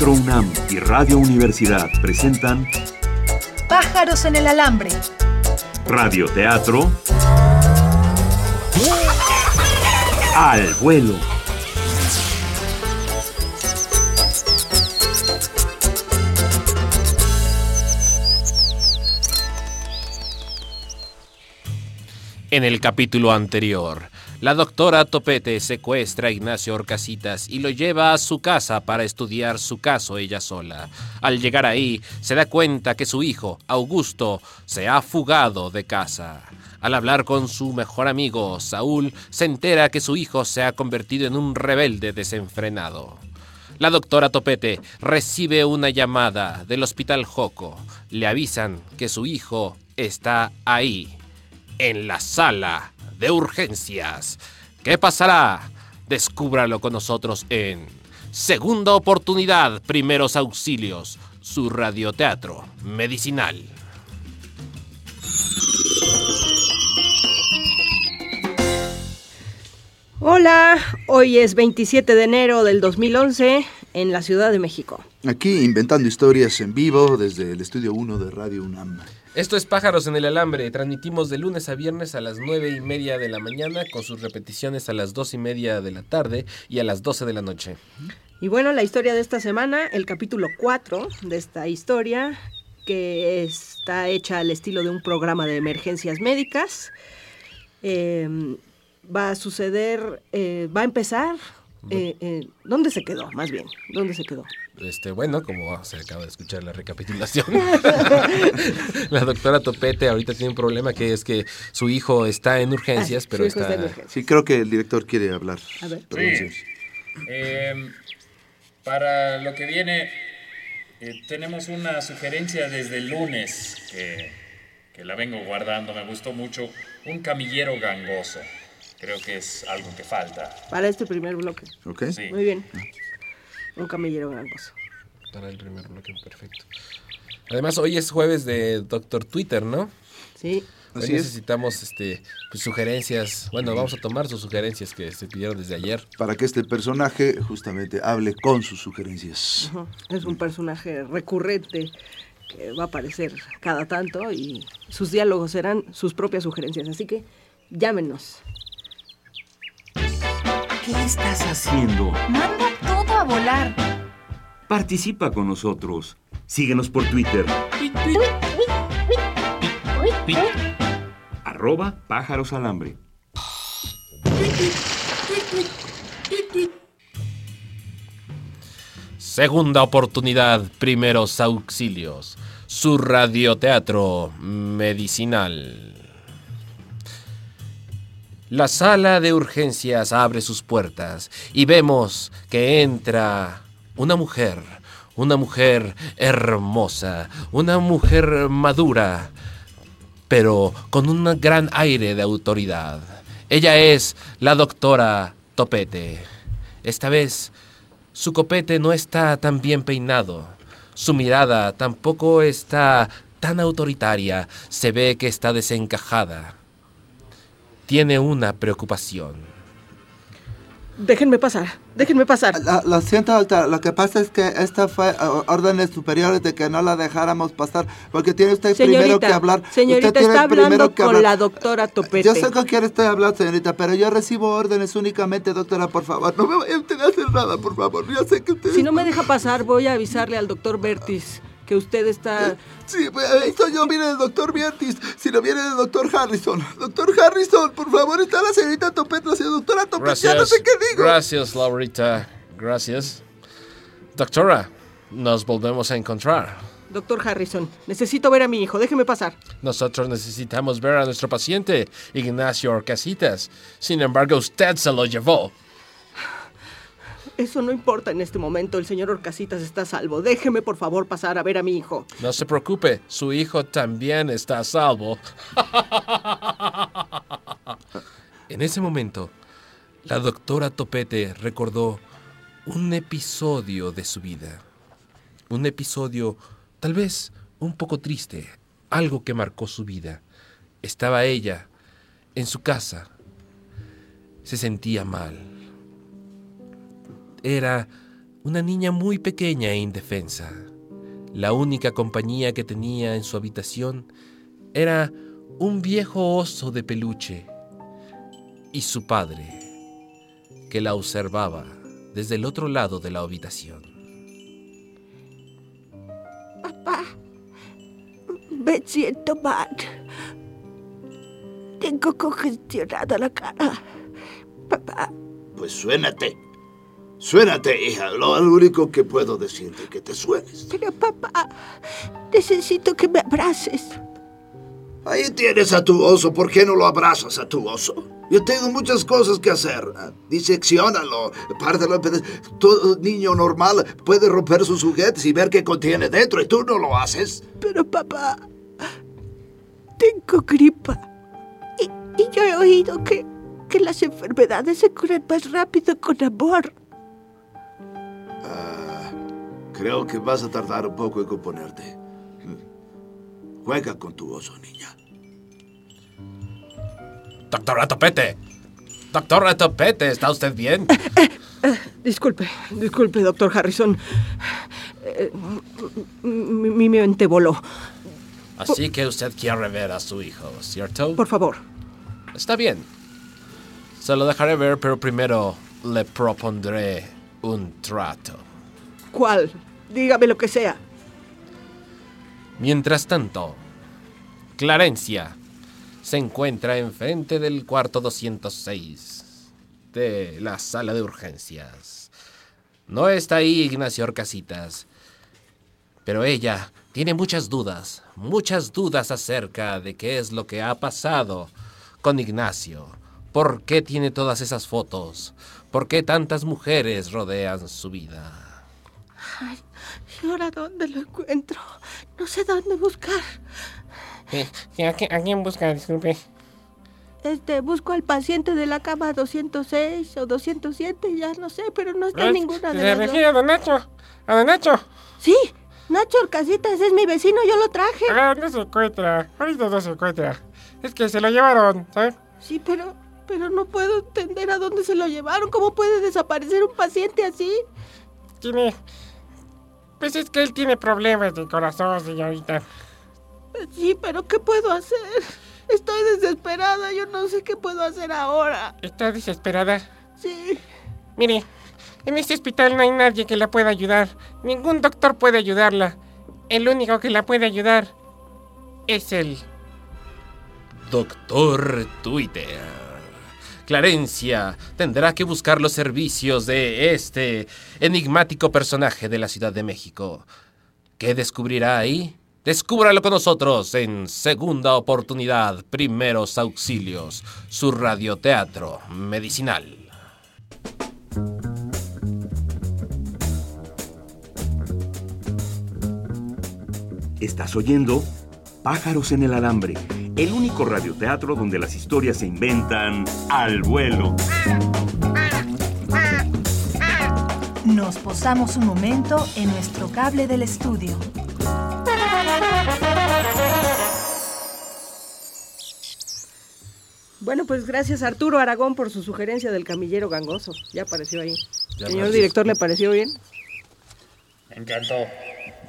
Teatro UNAM y Radio Universidad presentan Pájaros en el alambre. Radio Teatro al vuelo. En el capítulo anterior, la doctora Topete secuestra a Ignacio Orcasitas y lo lleva a su casa para estudiar su caso ella sola. Al llegar ahí, se da cuenta que su hijo, Augusto, se ha fugado de casa. Al hablar con su mejor amigo, Saúl, se entera que su hijo se ha convertido en un rebelde desenfrenado. La doctora Topete recibe una llamada del hospital Joco. Le avisan que su hijo está ahí en la sala de urgencias. ¿Qué pasará? Descúbralo con nosotros en Segunda Oportunidad, Primeros Auxilios, su radioteatro medicinal. Hola, hoy es 27 de enero del 2011 en la Ciudad de México. Aquí inventando historias en vivo desde el estudio 1 de Radio UNAM. Esto es Pájaros en el Alambre. Transmitimos de lunes a viernes a las 9 y media de la mañana con sus repeticiones a las 2 y media de la tarde y a las 12 de la noche. Y bueno, la historia de esta semana, el capítulo 4 de esta historia, que está hecha al estilo de un programa de emergencias médicas. Eh, va a suceder, eh, va a empezar. Eh, eh, ¿Dónde se quedó? Más bien, ¿dónde se quedó? Este, bueno, como se acaba de escuchar la recapitulación, la doctora Topete ahorita tiene un problema que es que su hijo está en urgencias, Ah, pero está... Sí, creo que el director quiere hablar. A ver. Perdón, Sí. sí. Eh, para lo que viene, eh, tenemos una sugerencia desde el lunes que, que la vengo guardando, me gustó mucho, un camillero gangoso. Creo que es algo que falta. Para este primer bloque. ¿Ok? Sí. Muy bien. Un camillero gangoso. Para el primer bloque, perfecto. Además, hoy es jueves de Doctor Twitter, ¿no? Sí. Hoy Así es. necesitamos este, pues, sugerencias. Bueno, vamos a tomar sus sugerencias que se pidieron desde ayer. Para que este personaje justamente hable con sus sugerencias. Es un personaje recurrente que va a aparecer cada tanto y sus diálogos serán sus propias sugerencias. Así que llámenos. ¿Qué estás haciendo? Manda todo a volar. Participa con nosotros. Síguenos por Twitter. Arroba pájaros. Segunda oportunidad, primeros auxilios. Su radioteatro medicinal. La sala de urgencias abre sus puertas y vemos que entra una mujer, una mujer hermosa, una mujer madura, pero con un gran aire de autoridad. Ella es la doctora Topete. Esta vez su copete no está tan bien peinado. Su mirada tampoco está tan autoritaria. Se ve que está desencajada. Tiene una preocupación. Déjenme pasar, déjenme pasar. La- Lo siento, doctor. Lo que pasa es que esta fue eh, órdenes superiores de que no la dejáramos pasar, porque tiene usted primero Señorita, que hablar. señorita, Usted tiene está primero hablando que con hablar. la doctora Topete. Yo sé con quién estoy hablando, señorita, pero yo recibo órdenes únicamente, doctora, por favor. No me usted a hacer nada, por favor. Yo sé que usted... Si no me deja pasar, voy a avisarle al doctor Bertis que usted está... Sí, pues, ahí estoy yo, viene el doctor Viertis, si no viene el doctor Harrison. Doctor Harrison, por favor, está la señorita Topet, la señora doctora Topet, ya no sé qué digo. Gracias, Laurita. Gracias. Doctora, nos volvemos a encontrar. Doctor Harrison, necesito ver a mi hijo, déjeme pasar. Nosotros necesitamos ver a nuestro paciente, Ignacio Orcasitas. Sin embargo, usted se lo llevó. Eso no importa en este momento, el señor Orcasitas está a salvo. Déjeme por favor pasar a ver a mi hijo. No se preocupe, su hijo también está a salvo. en ese momento, la doctora Topete recordó un episodio de su vida. Un episodio tal vez un poco triste, algo que marcó su vida. Estaba ella en su casa. Se sentía mal. Era una niña muy pequeña e indefensa. La única compañía que tenía en su habitación era un viejo oso de peluche y su padre, que la observaba desde el otro lado de la habitación. Papá, me siento mal. Tengo congestionada la cara. Papá. Pues suénate. Suénate, hija. Lo único que puedo decirte que te suenes. Pero papá, necesito que me abraces. Ahí tienes a tu oso. ¿Por qué no lo abrazas a tu oso? Yo tengo muchas cosas que hacer. Diseccionalo, pártelo en pedazos. Todo niño normal puede romper sus juguetes y ver qué contiene dentro y tú no lo haces. Pero papá, tengo gripa. Y, yo he oído que, que las enfermedades se curan más rápido con amor. Ah, creo que vas a tardar un poco en componerte. Juega con tu oso, niña. Doctora Topete. Doctora Topete, ¿está usted bien? disculpe, disculpe, doctor Harrison. mi, mi mente voló. Así que usted quiere ver a su hijo, ¿cierto? Por favor. Está bien. Se lo dejaré ver, pero primero le propondré un trato. ¿Cuál? Dígame lo que sea. Mientras tanto, Clarencia se encuentra enfrente del cuarto 206 de la sala de urgencias. No está ahí Ignacio Orcasitas, pero ella tiene muchas dudas, muchas dudas acerca de qué es lo que ha pasado con Ignacio. ¿Por qué tiene todas esas fotos? ¿Por qué tantas mujeres rodean su vida? Ay, ¿y ahora dónde lo encuentro? No sé dónde buscar. Eh, ¿a, quién, busca? Disculpe. Este, busco al paciente de la cama 206 o 207, ya no sé, pero no está en ninguna de las ¿Se refiere a don Nacho? ¿A don Nacho? Sí, Nacho Orcasitas es mi vecino, yo lo traje. Ah, no se encuentra, ahorita no se encuentra. Es que se lo llevaron, ¿sabes? Sí, pero, pero no puedo entender a dónde se lo llevaron. ¿Cómo puede desaparecer un paciente así? Tiene... Pues es que él tiene problemas de corazón, señorita. Sí, pero ¿qué puedo hacer? Estoy desesperada, yo no sé qué puedo hacer ahora. ¿Está desesperada? Sí. Mire, en este hospital no hay nadie que la pueda ayudar. Ningún doctor puede ayudarla. El único que la puede ayudar es él. Doctor Twitter. Clarencia tendrá que buscar los servicios de este enigmático personaje de la Ciudad de México. ¿Qué descubrirá ahí? Descúbralo con nosotros en Segunda Oportunidad, Primeros Auxilios, su radioteatro medicinal. Estás oyendo Pájaros en el Alambre, el único radioteatro donde las historias se inventan al vuelo. Nos posamos un momento en nuestro cable del estudio. Bueno, pues gracias Arturo Aragón por su sugerencia del camillero gangoso. Ya apareció ahí. Señor director, ¿le pareció bien? Me encantó.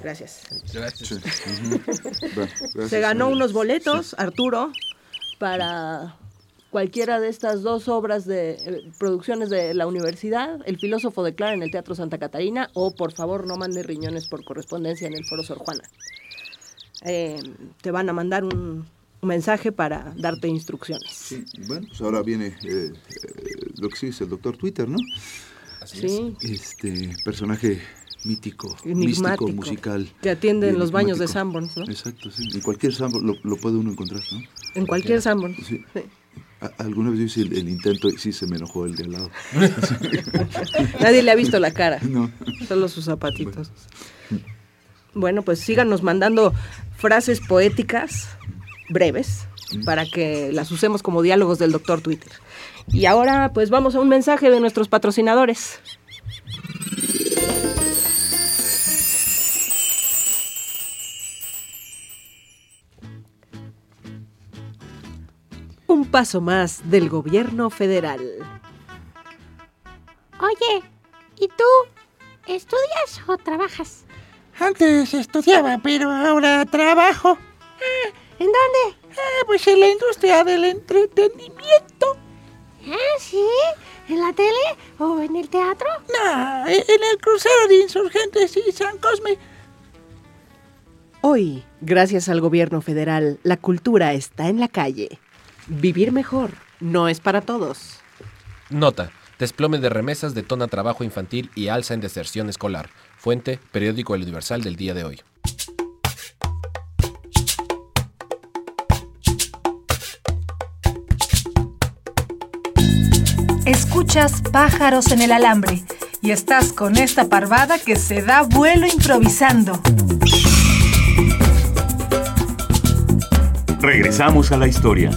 Gracias. Gracias. Se ganó unos boletos, Arturo, para cualquiera de estas dos obras de eh, producciones de la universidad, El filósofo declara en el Teatro Santa Catarina o Por favor no mande riñones por correspondencia en el Foro Sor Juana. Eh, te van a mandar un, mensaje para darte instrucciones. Sí, bueno, pues ahora viene eh, lo que sí es el doctor Twitter, ¿no? sí. Este personaje mítico, místico, musical. Que atiende en los baños de Sanborns, ¿no? Exacto, sí. En cualquier Sanborns lo, puede uno encontrar, ¿no? En cualquier Sanborns. Sí. Alguna vez hice el, intento y sí se me enojó el de al lado. Nadie le ha visto la cara. No. Solo sus zapatitos. Bueno, pues síganos mandando frases poéticas breves para que las usemos como diálogos del doctor Twitter. Y ahora pues vamos a un mensaje de nuestros patrocinadores. Paso más del gobierno federal. Oye, ¿y tú? ¿Estudias o trabajas? Antes estudiaba, pero ahora trabajo. Ah, ¿En dónde? Ah, pues en la industria del entretenimiento. Ah, sí. ¿En la tele o en el teatro? No, en el crucero de insurgentes y San Cosme. Hoy, gracias al gobierno federal, la cultura está en la calle. Vivir mejor no es para todos. Nota. Desplome de remesas detona trabajo infantil y alza en deserción escolar. Fuente, periódico El Universal del día de hoy. Escuchas pájaros en el alambre y estás con esta parvada que se da vuelo improvisando. Regresamos a la historia.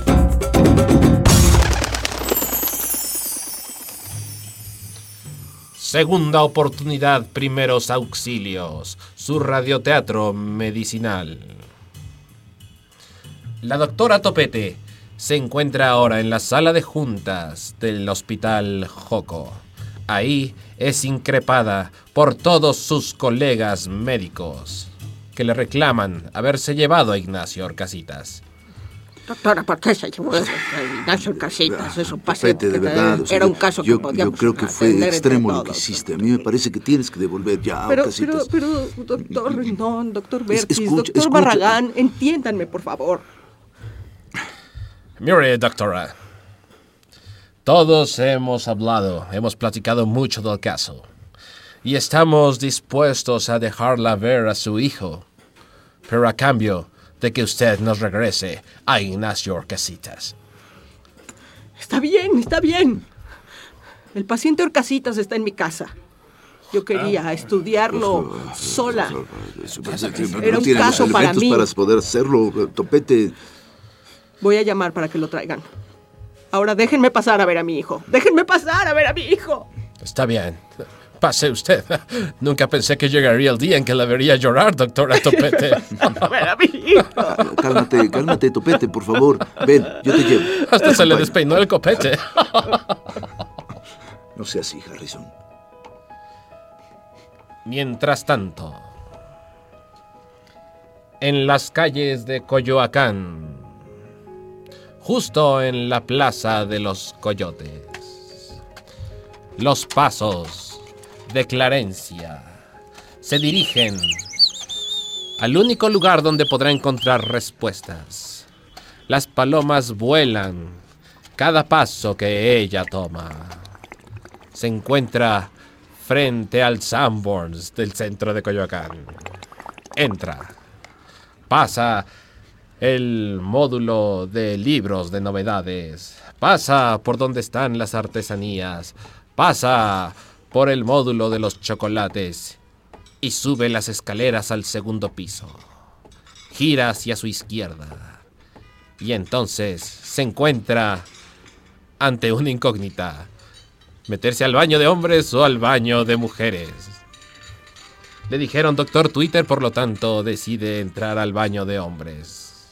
Segunda oportunidad, primeros auxilios. Su radioteatro medicinal. La doctora Topete se encuentra ahora en la sala de juntas del Hospital Joco. Ahí es increpada por todos sus colegas médicos que le reclaman haberse llevado a Ignacio Orcasitas. Doctora, ¿por qué se llevó a Ignacio Casitas? Eso pasa. Topete, de verdad. o sea, Era un caso que yo, yo podíamos creo que fue extremo lo que hiciste. A mí me parece que tienes que devolver ya a Pero, pero, Orcasitas. pero, doctor Rendón, doctor Es- Bertis, escucha, doctor escucha. Barragán, entiéndanme, por favor. Mire, doctora. Todos hemos hablado, hemos platicado mucho del caso. Y estamos dispuestos a dejarla ver a su hijo. Pero a cambio de que usted nos regrese a Ignacio Orcasitas. Está bien, está bien. El paciente Orcasitas está en mi casa. Yo quería estudiarlo sola. Era un caso para elementos mí. para poder hacerlo. Topete, Voy a llamar para que lo traigan. Ahora déjenme pasar a ver a mi hijo. Déjenme pasar a ver a mi hijo. Está bien. Pase usted. Nunca pensé que llegaría el día en que la vería llorar, doctora Topete. A ver a mi hijo. cálmate, cálmate, Topete, por favor. Ven, yo te llevo. Hasta se le despeinó el copete. No sea así, Harrison. Mientras tanto, en las calles de Coyoacán, justo en la plaza de los Coyotes, los pasos de Clarencia se dirigen al único lugar donde podrá encontrar respuestas. Las palomas vuelan cada paso que ella toma. Se encuentra frente al Sanborns del centro de Coyoacán. Entra. Pasa el módulo de libros de novedades. Pasa por donde están las artesanías. Pasa por el módulo de los chocolates. Y sube las escaleras al segundo piso. Gira hacia su izquierda. Y entonces se encuentra ante una incógnita. ¿Meterse al baño de hombres o al baño de mujeres? Le dijeron doctor Twitter, por lo tanto decide entrar al baño de hombres.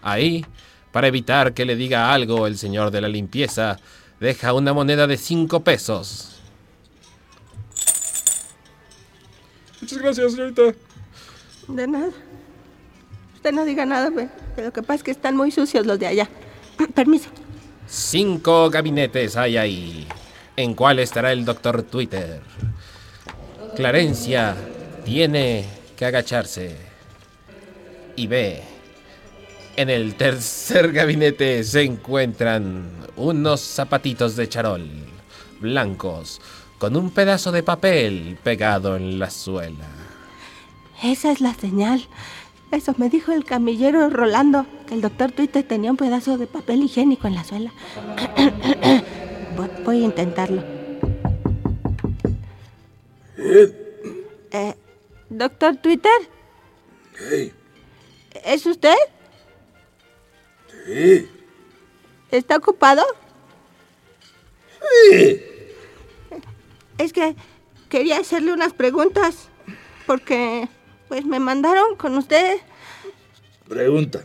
Ahí, para evitar que le diga algo el señor de la limpieza, deja una moneda de cinco pesos. Muchas gracias, señorita. De nada. Usted no diga nada. Que Lo que pasa es que están muy sucios los de allá. Permiso. Cinco gabinetes hay ahí. ¿En cuál estará el doctor Twitter? Clarencia tiene que agacharse. Y ve. En el tercer gabinete se encuentran unos zapatitos de charol, blancos, con un pedazo de papel pegado en la suela. Esa es la señal. Eso me dijo el camillero Rolando, que el doctor Twitter tenía un pedazo de papel higiénico en la suela. voy, a intentarlo. Eh, doctor Twitter, Hey, ¿es usted? sí. ¿Está ocupado? Es que quería hacerle unas preguntas porque pues me mandaron con usted. Pregunta.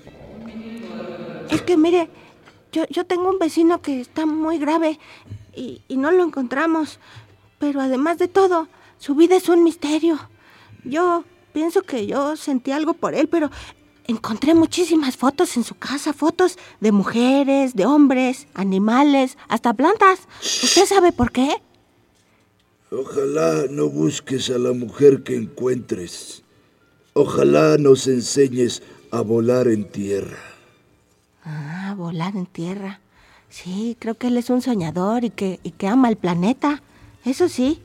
Es que mire, yo, yo tengo un vecino que está muy grave y, y no lo encontramos. Pero además de todo, Su vida es un misterio. Yo pienso que yo sentí algo por él, pero encontré muchísimas fotos en su casa, fotos de mujeres, de hombres, animales, hasta plantas. ¿Usted sabe por qué? Ojalá no busques a la mujer que encuentres. Ojalá nos enseñes a volar en tierra. Ah, volar en tierra. Sí, creo que él es un soñador y que, y que ama el planeta. Eso sí.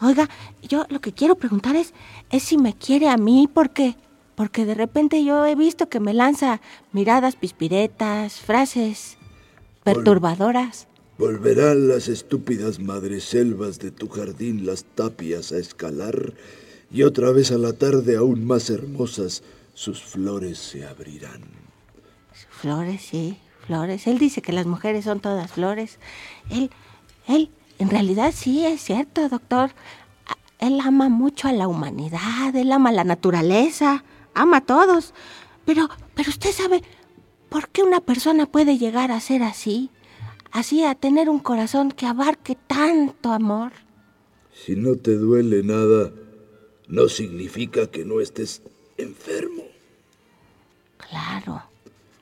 Oiga, yo lo que quiero preguntar es, es si me quiere a mí porque, porque de repente yo he visto que me lanza miradas pispiretas, frases perturbadoras. Volverán las estúpidas madreselvas de tu jardín las tapias a escalar y otra vez a la tarde aún más hermosas sus flores se abrirán. Flores, sí, flores. Él dice que las mujeres son todas flores. Él, él, en realidad sí es cierto, doctor. Él ama mucho a la humanidad, él ama la naturaleza, ama a todos. Pero, pero usted sabe, ¿por qué una persona puede llegar a ser así? Así a tener un corazón que abarque tanto amor. Si no te duele nada, no significa que no estés enfermo. Claro,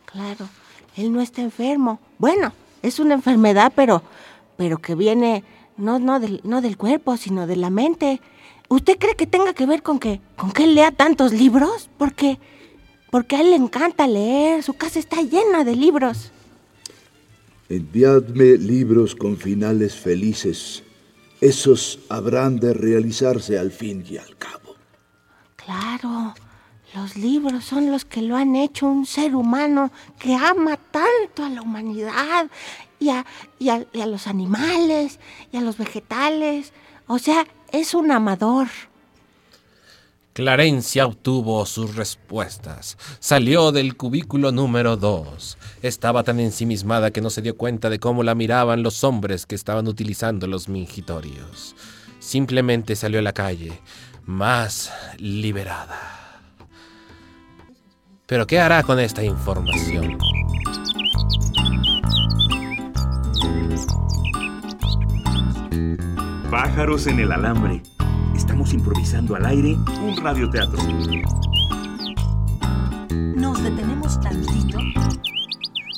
claro. Él no está enfermo. Bueno, es una enfermedad, pero, pero que viene no, no, del, no del cuerpo, sino de la mente. ¿Usted cree que tenga que ver con que, con que él lea tantos libros? Porque, porque a él le encanta leer. Su casa está llena de libros. Enviadme libros con finales felices. Esos habrán de realizarse al fin y al cabo. Claro, los libros son los que lo han hecho un ser humano que ama tanto a la humanidad y a, y a- y a los animales y a los vegetales. O sea, es un amador. Clarencia obtuvo sus respuestas. Salió del cubículo número 2. Estaba tan ensimismada que no se dio cuenta de cómo la miraban los hombres que estaban utilizando los mingitorios. Simplemente salió a la calle, más liberada. Pero ¿qué hará con esta información? Pájaros en el alambre. Estamos improvisando al aire un radioteatro. Nos detenemos tantito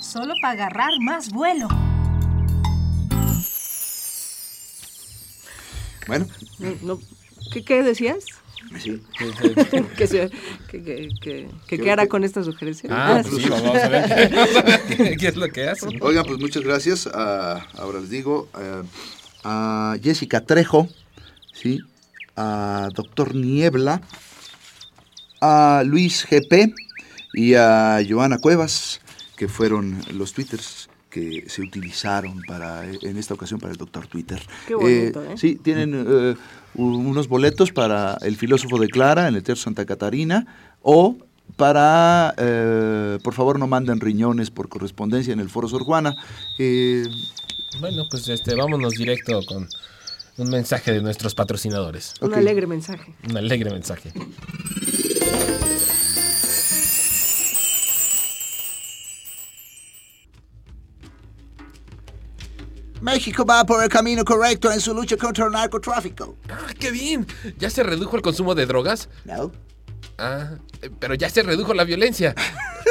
solo para agarrar más vuelo. Bueno, No, no, ¿qué, qué decías? sí. que, se- que, que, que, ¿Qué hará con esta sugerencia? Ah, pues sí, vamos a ver qué, qué es lo que hacen. Oigan, pues muchas gracias. a- ahora les digo eh, a Jessica Trejo, ¿sí? A Doctor Niebla, a Luis GP y a Joana Cuevas, que fueron los twitters que se utilizaron para en esta ocasión para el Doctor Twitter. Qué bonito, ¿eh? Sí, tienen eh, unos boletos para El Filósofo de Clara en el Teatro Santa Catarina o para, eh, por favor, no manden riñones por correspondencia en el Foro Sor Juana. Eh, Bueno, pues este, vámonos directo con un mensaje de nuestros patrocinadores. Un alegre mensaje. Un alegre mensaje. México va por el camino correcto en su lucha contra el narcotráfico. ¡Ah, qué bien! ¿Ya se redujo el consumo de drogas? No, Ah, eh, pero ya se redujo la violencia.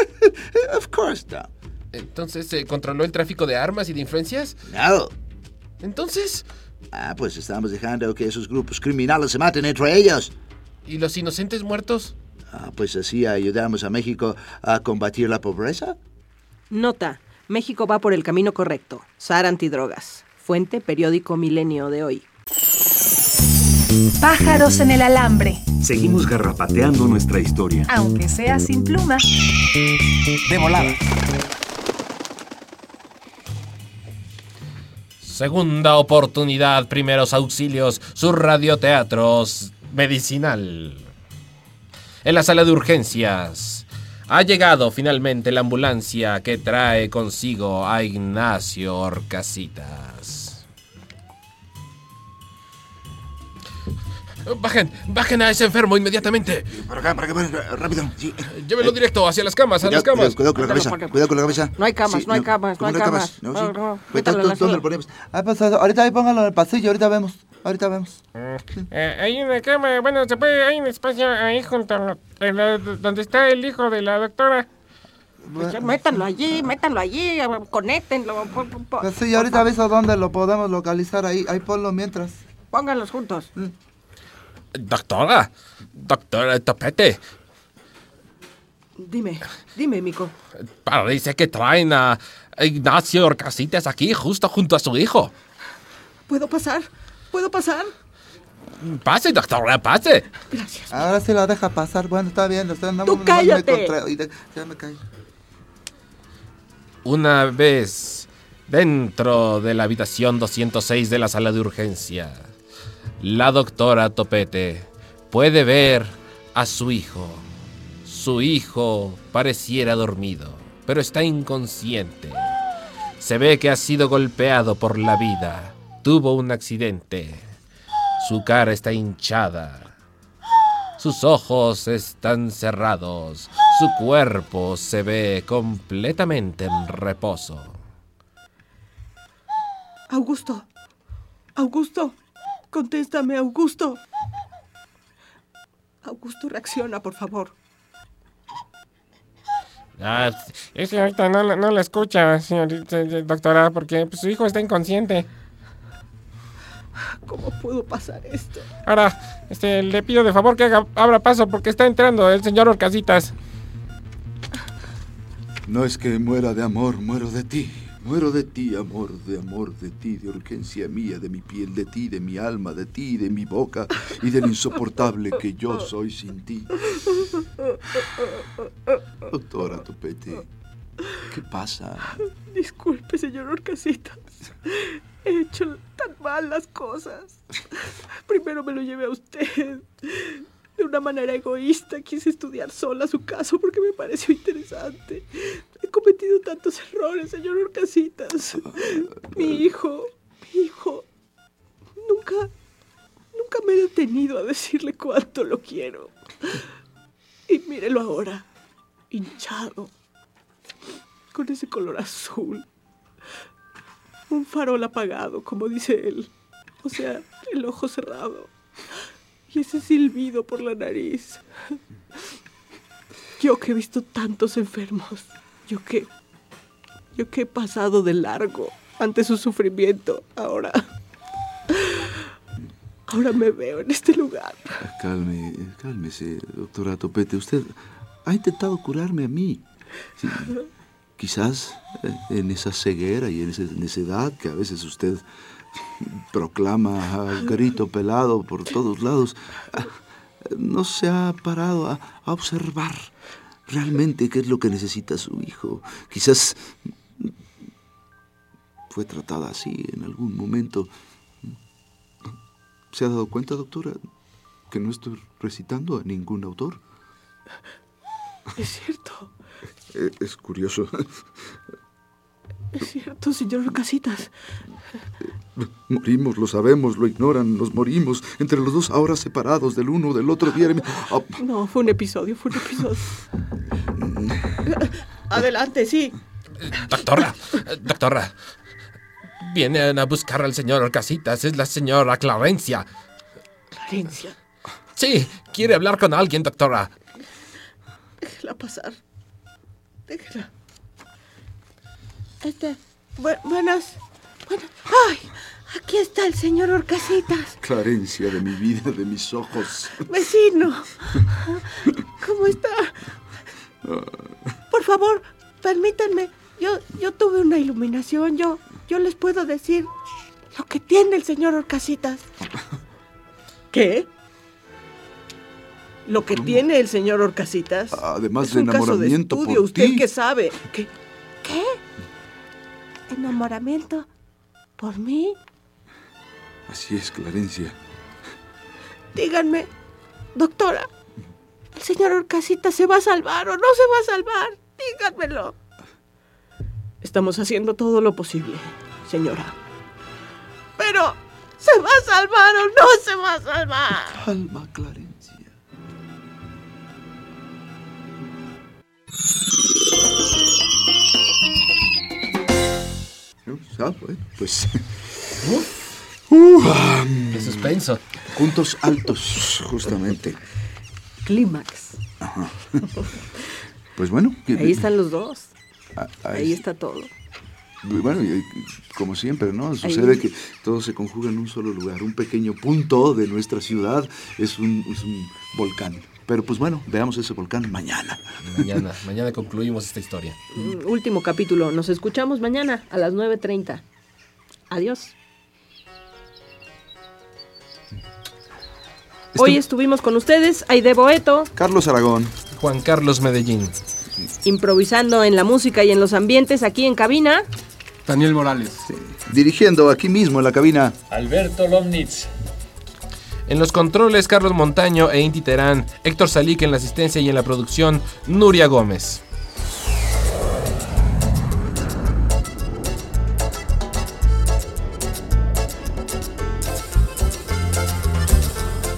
of course no. Entonces, ¿se controló el tráfico de armas y de influencias? No. Entonces, Ah, pues estamos dejando que esos grupos criminales se maten entre ellos. ¿y los inocentes muertos? Ah, pues así ayudamos a México a combatir la pobreza. Nota. México va por el camino correcto. SAR antidrogas. Fuente, periódico Milenio de hoy. Pájaros en el alambre, Seguimos garrapateando nuestra historia. aunque sea sin pluma. De volada. Segunda oportunidad, primeros auxilios, su radioteatros medicinal. En la sala de urgencias ha llegado finalmente la ambulancia que trae consigo a Ignacio Orcasitas. Bajen, bajen a ese enfermo inmediatamente. Para acá, para acá, para acá, rápido. Sí. Llévenlo directo hacia las camas, a las camas. Cuidado, con la cabeza, cuidado con la cabeza. No hay camas, no hay camas, no ¿cómo hay camas. No, No, sí. no, en la ¿dónde- ¿Dónde sala. lo ponemos? ah, pues, ahorita ahí póngalo en el pasillo, ahorita vemos. ahorita vemos. Eh, hay una cama, bueno, se puede, hay un espacio ahí junto a la- en la- donde está el hijo de la doctora. Pues, métanlo allí, métanlo allí, conéctenlo. po- po- po- Pues sí, ahorita aviso dónde lo podemos localizar ahí. Ahí ponlo mientras. Pónganlos juntos. Doctora, doctora Topete, Dime, dime, Mico. parece que traen a Ignacio Orcasitas aquí justo junto a su hijo. ¿Puedo pasar? ¿Puedo pasar? Pase, doctora, pase. Gracias. Ahora sí la deja pasar. Bueno, está bien. Usted no, Tú no me cállate. de- Ya me callo. Una vez dentro de la habitación 206 de la sala de urgencia, la doctora Topete puede ver a su hijo. Su hijo pareciera dormido, pero está inconsciente. Se ve que ha sido golpeado por la vida. Tuvo un accidente. Su cara está hinchada. Sus ojos están cerrados. Su cuerpo se ve completamente en reposo. Augusto. Augusto. Contéstame, Augusto. Augusto, reacciona, por favor. Ah, Es que ahorita no, la- no la escucha, señorita, doctora, porque pues, su hijo está inconsciente. ¿Cómo puedo pasar esto? Ahora, este, le pido de favor que haga, abra paso porque está entrando el señor Orcasitas. No es que muera de amor, muero de ti. Muero de ti, amor, de amor, de ti, de urgencia mía, de mi piel, de ti, de mi alma, de ti, de mi boca y del insoportable que yo soy sin ti. Doctora Topete, ¿qué pasa? Disculpe, señor Orcasitas. He hecho tan mal las cosas. Primero me lo llevé a usted. De una manera egoísta quise estudiar sola su caso porque me pareció interesante. He cometido tantos errores, señor Orcasitas. Mi hijo, mi hijo, nunca, nunca me he detenido a decirle cuánto lo quiero. Y mírelo ahora, hinchado, con ese color azul. Un farol apagado, como dice él. O sea, el ojo cerrado. Y ese silbido por la nariz. Yo que he visto tantos enfermos. Yo que. Yo que he pasado de largo ante su sufrimiento. Ahora. Ahora me veo en este lugar. Calme, cálmese, doctora Topete. Usted ha intentado curarme a mí. Quizás eh, en esa ceguera y en esa necedad que a veces usted proclama a grito pelado por todos lados, no se ha parado a, a observar realmente qué es lo que necesita su hijo. Quizás fue tratada así en algún momento. ¿Se ha dado cuenta, doctora, que no estoy recitando a ningún autor? Es cierto. Es curioso. Es cierto, señor Casitas. Morimos, lo sabemos, lo ignoran, nos morimos. Entre los dos ahora separados del uno del otro día. Ah, No, fue un episodio, fue un episodio. Adelante, sí. Doctora, doctora. Vienen a buscar al señor Orcasitas. Es la señora Clarencia. Clarencia, Sí, quiere hablar con alguien, doctora. déjela pasar. Déjela. Este, bu- buenas, buenas. ¡Ay! Aquí está el señor Orcasitas. Clarencia de mi vida, de mis ojos. Vecino. ¿Cómo está? Por favor, permítanme. Yo, yo tuve una iluminación. Yo, yo les puedo decir lo que tiene el señor Orcasitas. ¿Qué? Lo que tiene el señor Orcasitas. Además es de un caso de enamoramiento estudio. por ¿Usted ti. qué sabe? ¿Qué? ¿Qué? ¿Enamoramiento? ¿Por mí? Así es, Clarencia. Díganme, doctora, ¿el señor Orcasitas se va a salvar o no se va a salvar? Díganmelo. Estamos haciendo todo lo posible, señora. Pero, ¿se va a salvar o no se va a salvar? Calma, Clarencia. Ah, bueno, pues. Qué suspenso. Puntos altos, justamente. Clímax. Pues bueno. Ahí están los dos. ah, Ahí está todo. Bueno, y, y como siempre, ¿no? Sucede Ahí. que todo se conjuga en un solo lugar. Un pequeño punto de nuestra ciudad es un, es un volcán. Pero pues bueno, veamos ese volcán mañana. Mañana, mañana concluimos esta historia. Mm, Último capítulo. Nos escuchamos mañana a las 9.30. Adiós. Hoy estuvimos con ustedes, Aide Boeto, Carlos Aragón. Juan Carlos Medellín. improvisando en la música y en los ambientes aquí en cabina. Daniel Morales. Dirigiendo aquí mismo en la cabina. Alberto Lomnitz. En los controles, Carlos Montaño e Inti Terán. Héctor Salic en la asistencia y en la producción, Nuria Gómez.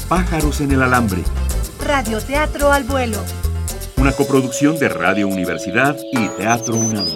Pájaros en el alambre. Radioteatro al vuelo. Una coproducción de Radio Universidad y Teatro UNAM.